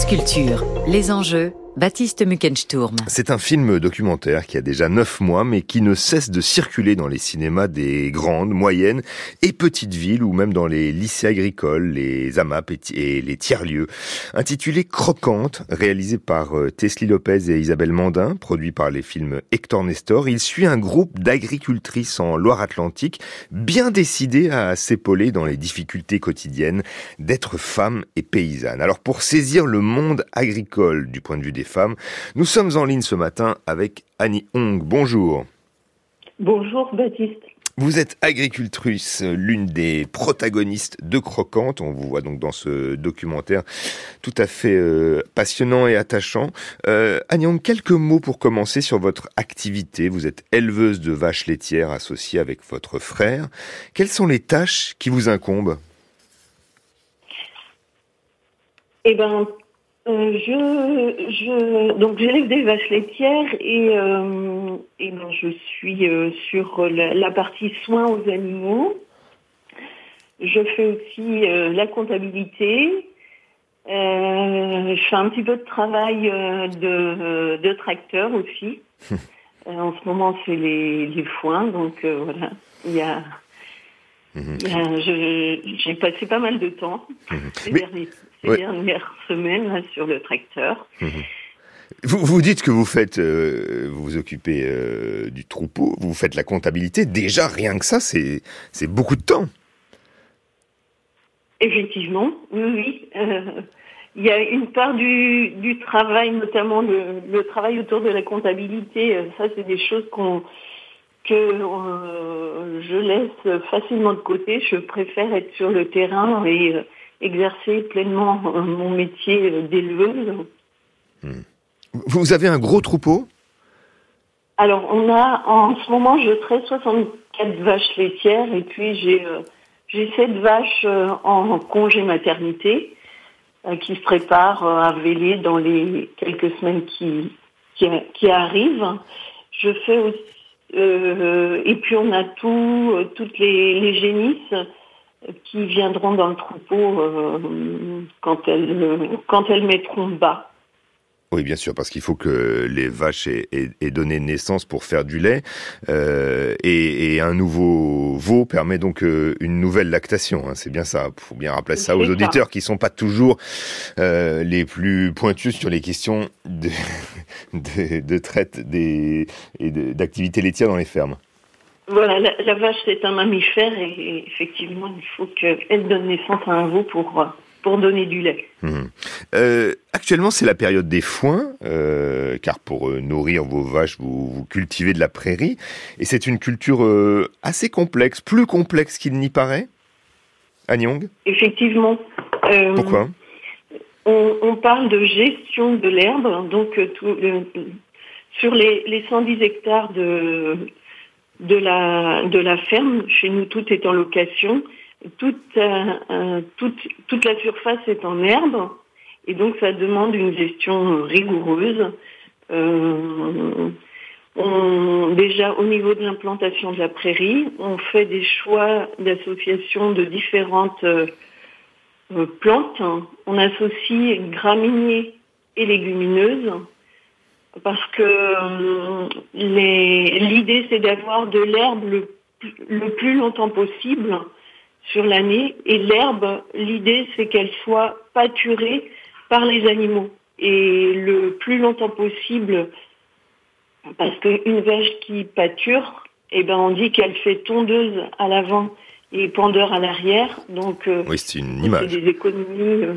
France Culture, les enjeux, Baptiste Muckensturm. C'est un film documentaire qui a déjà neuf mois, mais qui ne cesse de circuler dans les cinémas des grandes, moyennes et petites villes, ou même dans les lycées agricoles, les AMAP et les tiers-lieux. Intitulé Croquante, réalisé par euh, Teslie Lopez et Isabelle Mandin, produit par les films Hector Nestor, il suit un groupe d'agricultrices en Loire-Atlantique, bien décidées à s'épauler dans les difficultés quotidiennes d'être femmes et paysannes. Alors pour saisir le monde agricole du point de vue des femmes. Nous sommes en ligne ce matin avec Annie Hong. Bonjour. Bonjour Baptiste. Vous êtes agricultrice, l'une des protagonistes de Croquante. On vous voit donc dans ce documentaire tout à fait euh, passionnant et attachant. Euh, Annie Hong, quelques mots pour commencer sur votre activité. Vous êtes éleveuse de vaches laitières associée avec votre frère. Quelles sont les tâches qui vous incombent? Eh ben, euh, je, je, donc j'élève des vaches laitières et, euh, et ben, je suis euh, sur la, la, partie soins aux animaux. Je fais aussi euh, la comptabilité. Euh, je fais un petit peu de travail de, de tracteur aussi. en ce moment, c'est les, les foins, donc voilà. Il y a, mmh. j'ai passé pas mal de temps mmh. ces Mais... derniers ces ouais. dernières semaines là, sur le tracteur. Mmh. Vous, vous dites que vous faites, euh, vous vous occupez euh, du troupeau, vous faites la comptabilité. Déjà, rien que ça, c'est beaucoup de temps. Effectivement, oui, oui. Il y a une part du, du travail, notamment le, le, travail autour de la comptabilité. Ça, c'est des choses qu'on que euh, je laisse facilement de côté. Je préfère être sur le terrain et exercer pleinement euh, mon métier d'éleveuse. Hmm. Vous avez un gros troupeau? Alors, on a, en ce moment, je traite 64 vaches laitières et puis j'ai euh, j'ai 7 vaches euh, en congé maternité euh, qui se préparent euh, à véler dans les quelques semaines qui, qui, qui arrivent. Je fais aussi, et puis on a tout, toutes les, génisses qui viendront dans le troupeau euh, quand, elles, quand elles mettront bas. Oui, bien sûr, parce qu'il faut que les vaches aient, aient, aient, donné naissance pour faire du lait, euh, et, et, un nouveau veau permet donc euh, une nouvelle lactation. Hein, c'est bien ça. Il faut bien rappeler ça aux auditeurs ça. qui sont pas toujours euh, les plus pointus sur les questions de, de, de traite des, et d'activité laitière dans les fermes. Voilà, la, la vache c'est un mammifère et, et, effectivement il faut qu'elle donne naissance à un veau pour pour donner du lait. Mmh. Euh, actuellement c'est la période des foins, euh, car pour euh, nourrir vos vaches vous, vous, cultivez de la prairie et c'est une culture euh, assez complexe, plus complexe qu'il n'y paraît. Agnong Effectivement. Pourquoi? on, on, parle de gestion de l'herbe, donc tout, sur les, les 110 hectares de de la, de la ferme. Chez nous, tout est en location. Toute, euh, euh, toute, la surface est en herbe. Et donc, ça demande une gestion rigoureuse. Euh, déjà, au niveau de l'implantation de la prairie, on fait des choix d'association de différentes plantes. On associe graminées et légumineuses parce que l'idée c'est d'avoir de l'herbe le, plus longtemps possible sur l'année et l'herbe, l'idée c'est qu'elle soit pâturée par les animaux et le plus longtemps possible parce qu'une vache qui pâture, eh ben on dit qu'elle fait tondeuse à l'avant et pendeur à l'arrière, donc euh, oui, c'est une image. des économies. Euh,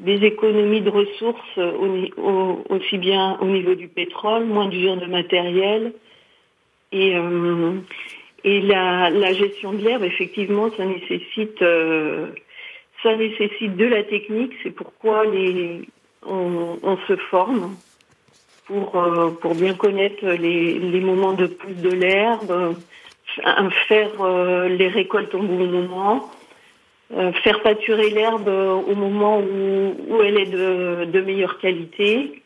des économies de ressources au, aussi bien au niveau du pétrole, moins d'usure de matériel. Et, euh, et la, la, gestion de l'herbe, effectivement, ça nécessite, euh, ça nécessite de la technique. C'est pourquoi les, on, on, se forme pour, euh, pour bien connaître les, les moments de pousse de l'herbe, faire euh, les récoltes au bon moment faire pâturer l'herbe au moment où, où, elle est de, de meilleure qualité.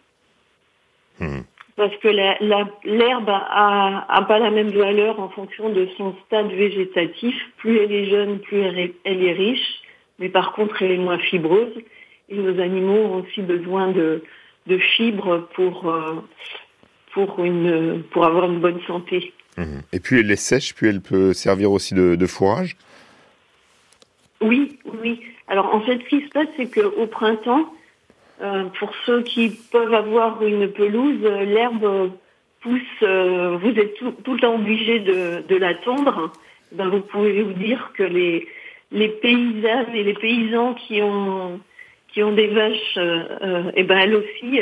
Mmh. Parce que l'herbe a, a, pas la même valeur en fonction de son stade végétatif. Plus elle est jeune, plus elle est, elle est riche, mais par contre elle est moins fibreuse. et nos animaux ont aussi besoin de, de fibres pour, euh, pour, une, pour avoir une bonne santé. Mhm. Et puis elle est sèche, puis elle peut servir aussi de, fourrage? Oui, oui. Alors en fait, ce qui se passe, c'est qu'au printemps, euh, pour ceux qui peuvent avoir une pelouse, l'herbe pousse, euh, vous êtes tout, le temps obligé de, de la tondre. Ben, vous pouvez vous dire que les, les paysannes et les paysans qui ont qui ont des vaches, euh, euh et ben elles aussi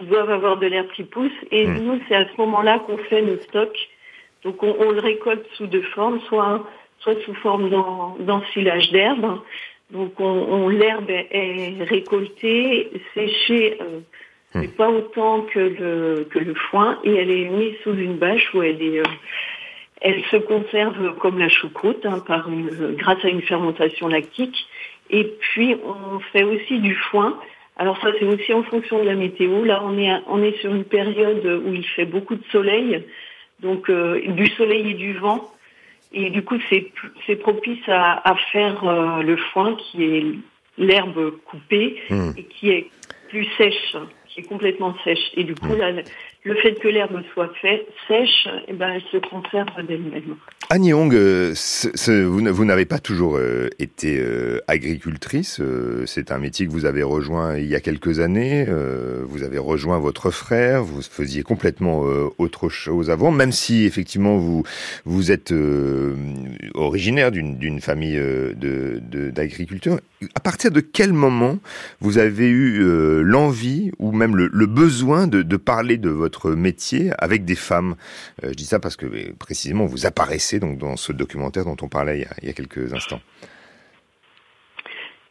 doivent avoir de l'herbe qui pousse. Et mmh. nous, c'est à ce moment-là qu'on fait nos stocks. Donc on, on, le récolte sous deux formes, soit soit sous forme d'ensilage d'herbe. Donc on, on l'herbe est, récoltée, séchée, euh, mmh. mais pas autant que le que le foin, et elle est mise sous une bâche où elle est euh, elle se conserve comme la choucroute hein, par une, grâce à une fermentation lactique. Et puis on fait aussi du foin. Alors ça c'est aussi en fonction de la météo. Là on est on est sur une période où il fait beaucoup de soleil, donc euh, du soleil et du vent. Et du coup c'est c'est propice à, à faire euh, le foin qui est l'herbe coupée mmh. et qui est plus sèche, qui est complètement sèche. Et du coup là le fait que l'herbe soit fait, sèche, eh ben, elle se conserve d'elle-même. Annie Hong, euh, vous, n'avez pas toujours euh, été euh, agricultrice. c'est un métier que vous avez rejoint il y a quelques années. vous avez rejoint votre frère. Vous faisiez complètement autre chose avant, même si effectivement vous vous êtes originaire d'une famille de d'agriculteurs. À partir de quel moment vous avez eu l'envie ou même le, besoin de, parler de votre métier avec des femmes? Euh, je dis ça parce que précisément vous apparaissez donc dans ce documentaire dont on parlait il y a, quelques instants.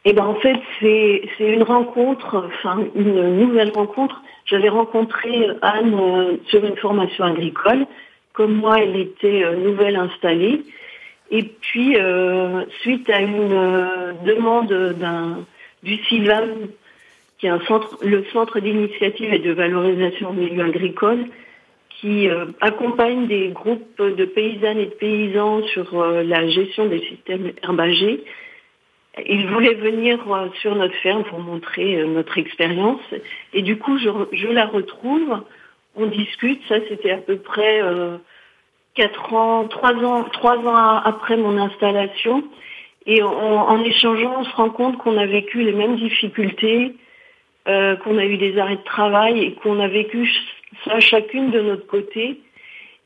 Eh ben en fait c'est une rencontre, enfin une nouvelle rencontre. J'avais rencontré Anne euh, sur une formation agricole. Comme moi, elle était euh, nouvelle installée. Et puis, suite à une demande d'un du CIVAM qui est le centre d'initiative et de valorisation des milieux agricoles, qui euh, accompagne des groupes de paysannes et de paysans sur euh, la gestion des systèmes herbagés. Ils voulaient venir euh, sur notre ferme pour montrer notre expérience. Et du coup, je, la retrouve, on discute, ça c'était à peu près quatre ans, trois ans, trois ans après mon installation. Et en échangeant, on se rend compte qu'on a vécu les mêmes difficultés, euh, qu'on a eu des arrêts de travail et qu'on a vécu ça chacune de notre côté.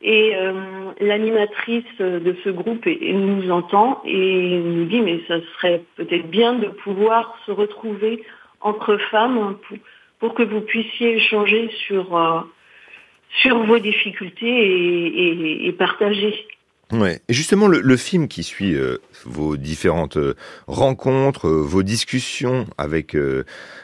Et euh, l'animatrice de ce groupe nous entend et nous dit mais ça serait peut-être bien de pouvoir se retrouver entre femmes pour, que vous puissiez échanger sur, euh, sur vos difficultés et, partager. Ouais. Justement, le, le, film qui suit euh, vos différentes euh, rencontres, euh, vos discussions avec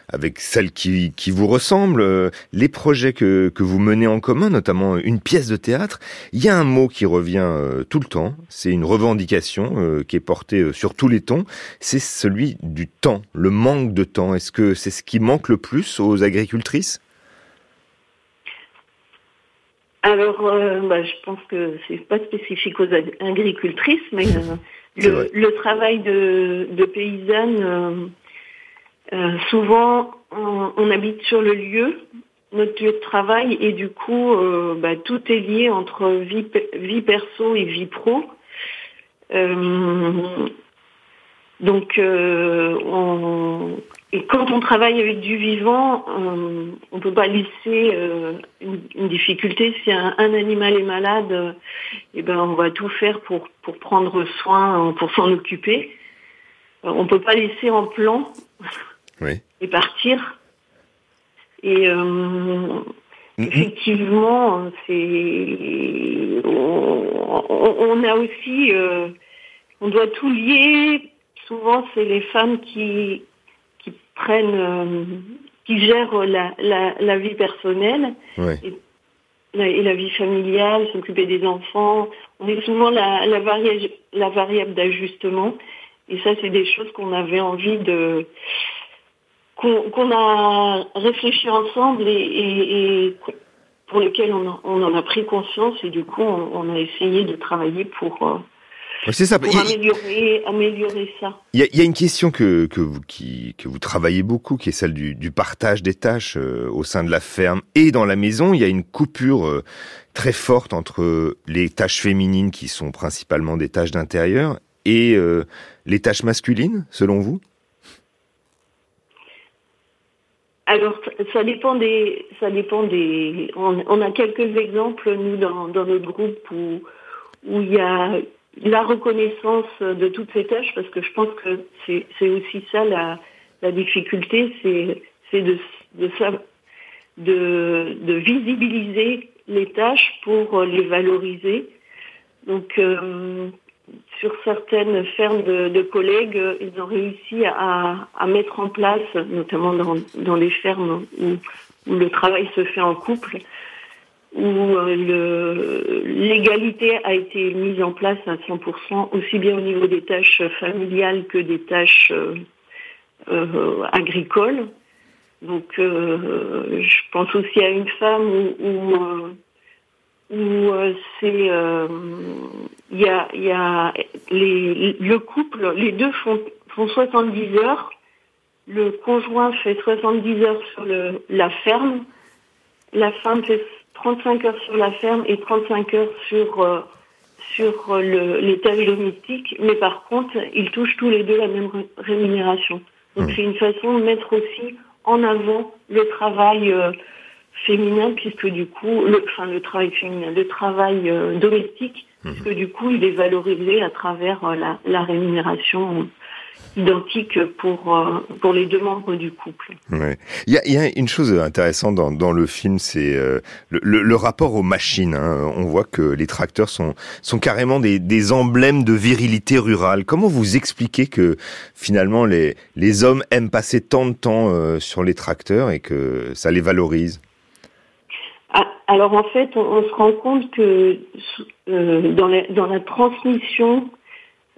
avec celles qui, qui vous ressemblent, les projets que, que vous menez en commun, notamment une pièce de théâtre, il y a un mot qui revient tout le temps. C'est une revendication qui est portée sur tous les tons. C'est celui du temps, le manque de temps. Est-ce que c'est ce qui manque le plus aux agricultrices? Alors, euh, bah, je pense que c'est pas spécifique aux agricultrices, mais euh, le, travail de, de paysanne, euh, souvent on, habite sur le lieu, notre lieu de travail, et du coup, bah, tout est lié entre vie, vie perso et vie pro. donc, on, et quand on travaille avec du vivant, on ne peut pas laisser euh, une, difficulté. Si un, animal est malade, euh, eh ben on va tout faire pour, pour prendre soin, pour s'en occuper. Euh, on ne peut pas laisser en plan et partir. Et mm-hmm. effectivement, c'est on, a aussi, on doit tout lier. Souvent, c'est les femmes qui prennent, euh, qui gèrent la, la, la vie personnelle et, la, vie familiale, s'occuper des enfants. On est souvent la, la, variable, la variable d'ajustement. Et ça, c'est des choses qu'on avait envie de qu'on a réfléchi ensemble et, et, pour lesquelles on, on, en a pris conscience et du coup on, on, a essayé de travailler pour euh, c'est ça. Pour améliorer, améliorer ça. Il y a, y a, une question que, que, vous, qui, que vous travaillez beaucoup, qui est celle du, du partage des tâches euh, au sein de la ferme et dans la maison. Il y a une coupure euh, très forte entre les tâches féminines, qui sont principalement des tâches d'intérieur, et euh, les tâches masculines, selon vous? Alors, ça dépend des, ça dépend des. On, a quelques exemples nous dans, dans notre groupe où où il y a la reconnaissance de toutes ces tâches, parce que je pense que c'est aussi ça la, difficulté, c'est de, visibiliser les tâches pour les valoriser. Donc, euh, sur certaines fermes de, collègues, ils ont réussi à, mettre en place, notamment dans, les fermes où le travail se fait en couple, où euh, l'égalité a été mise en place à 100%, aussi bien au niveau des tâches familiales que des tâches euh, euh, agricoles. Donc, je pense aussi à une femme où, où, c'est il y a, y a les, le couple, les deux font, font 70 heures. Le conjoint fait 70 heures sur le, la ferme. La femme fait 35 heures sur la ferme et 35 heures sur euh, sur le, les tâches domestiques, mais par contre, ils touchent tous les deux la même rémunération. Donc mmh. c'est une façon de mettre aussi en avant le travail euh, féminin, puisque du coup, le, enfin le travail féminin, le travail euh, domestique, mmh. puisque du coup, il est valorisé à travers la, la rémunération identique pour euh, pour les deux membres du couple. Ouais. Il y a, y a une chose intéressante dans, dans le film, c'est euh, le, le, rapport aux machines. Hein. On voit que les tracteurs sont sont carrément des, des emblèmes de virilité rurale. Comment vous expliquez que finalement les les hommes aiment passer tant de temps euh, sur les tracteurs et que ça les valorise? Ah, alors en fait, on, on, se rend compte que dans, la, dans la transmission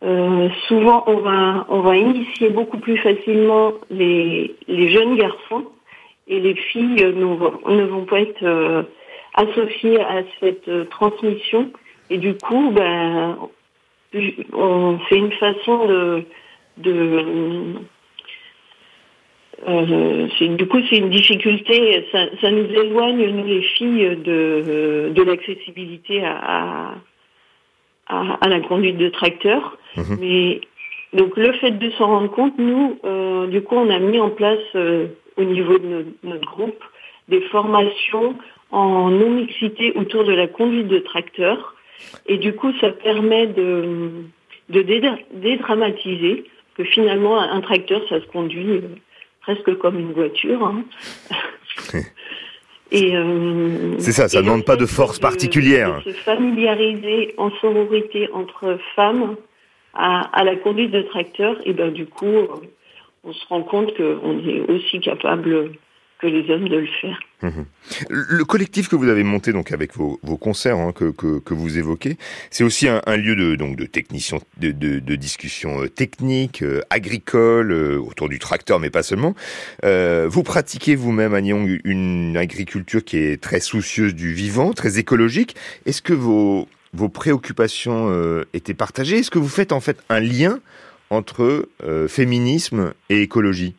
euh, souvent, on va, on va initier beaucoup plus facilement les, jeunes garçons et les filles ne vont, ne vont pas être euh, associées à cette euh, transmission. Et du coup, ben, on, c'est une façon de, euh, du coup, c'est une difficulté. Ça, nous éloigne, nous les filles, de, l'accessibilité à, à, la conduite de tracteur. Mhm. Mais donc le fait de s'en rendre compte, nous, euh, du coup, on a mis en place euh, au niveau de notre, groupe des formations en non-mixité autour de la conduite de tracteur. Et du coup, ça permet de, de dédramatiser que finalement, un tracteur, ça se conduit euh, presque comme une voiture. Hein. Euh, c'est ça, ça ne demande pas de force particulière. se familiariser en sororité entre femmes à, la conduite de tracteur, et ben du coup, on se rend compte qu'on est aussi capable que les hommes de le faire. Mhm. Le collectif que vous avez monté donc avec vos, vos concerts hein, que, que, que, vous évoquez, c'est aussi un, un, lieu de donc de technicien, de, de, de discussion euh, technique, euh, agricole euh, autour du tracteur, mais pas seulement. Euh, vous pratiquez vous-même à Nyon une agriculture qui est très soucieuse du vivant, très écologique. Est-ce que vos vos préoccupations étaient partagées. Est-ce que vous faites en fait un lien entre féminisme et écologie?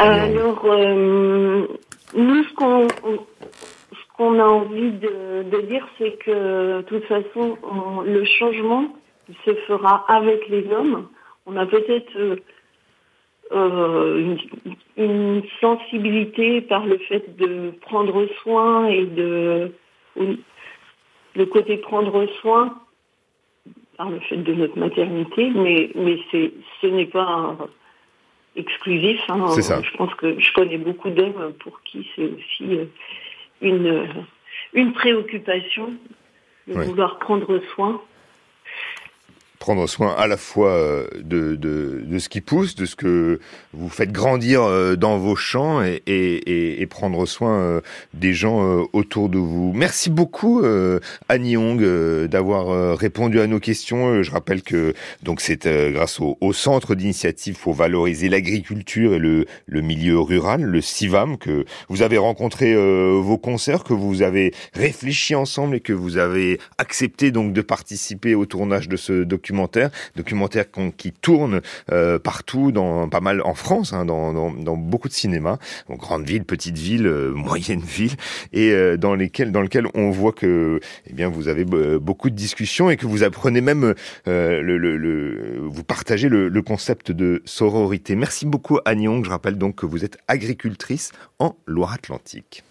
Alors, euh, nous, ce qu'on ce qu'on a envie de, de dire, c'est que de toute façon, le changement se fera avec les hommes. On a peut-être euh, euh, une, une, sensibilité par le fait de prendre soin et de le côté prendre soin par le fait de notre maternité, mais mais c'est ce n'est pas un, exclusif. Hein. Je pense que je connais beaucoup d'hommes pour qui c'est aussi euh, une, euh, une préoccupation de vouloir prendre soin. Prendre soin à la fois euh, de, de, de, ce qui pousse, de ce que vous faites grandir euh, dans vos champs et, et, et prendre soin des gens autour de vous. Merci beaucoup Annie Hong d'avoir répondu à nos questions. Je rappelle que donc c'est grâce au, au centre d'initiative pour valoriser l'agriculture et le, le milieu rural, le CIVAM, que vous avez rencontré vos concerts, que vous avez réfléchi ensemble et que vous avez accepté donc de participer au tournage de ce documentaire, documentaire qui tourne euh, partout, dans pas mal en France, hein, dans, dans, beaucoup de cinémas, grandes villes, petites villes, euh, moyennes villes, et euh, dans lesquelles, dans lequel on voit que, eh bien, vous avez beaucoup de discussions et que vous apprenez même le, le, vous partagez le, le, concept de sororité. Merci beaucoup Annie Je rappelle donc que vous êtes agricultrice en Loire-Atlantique.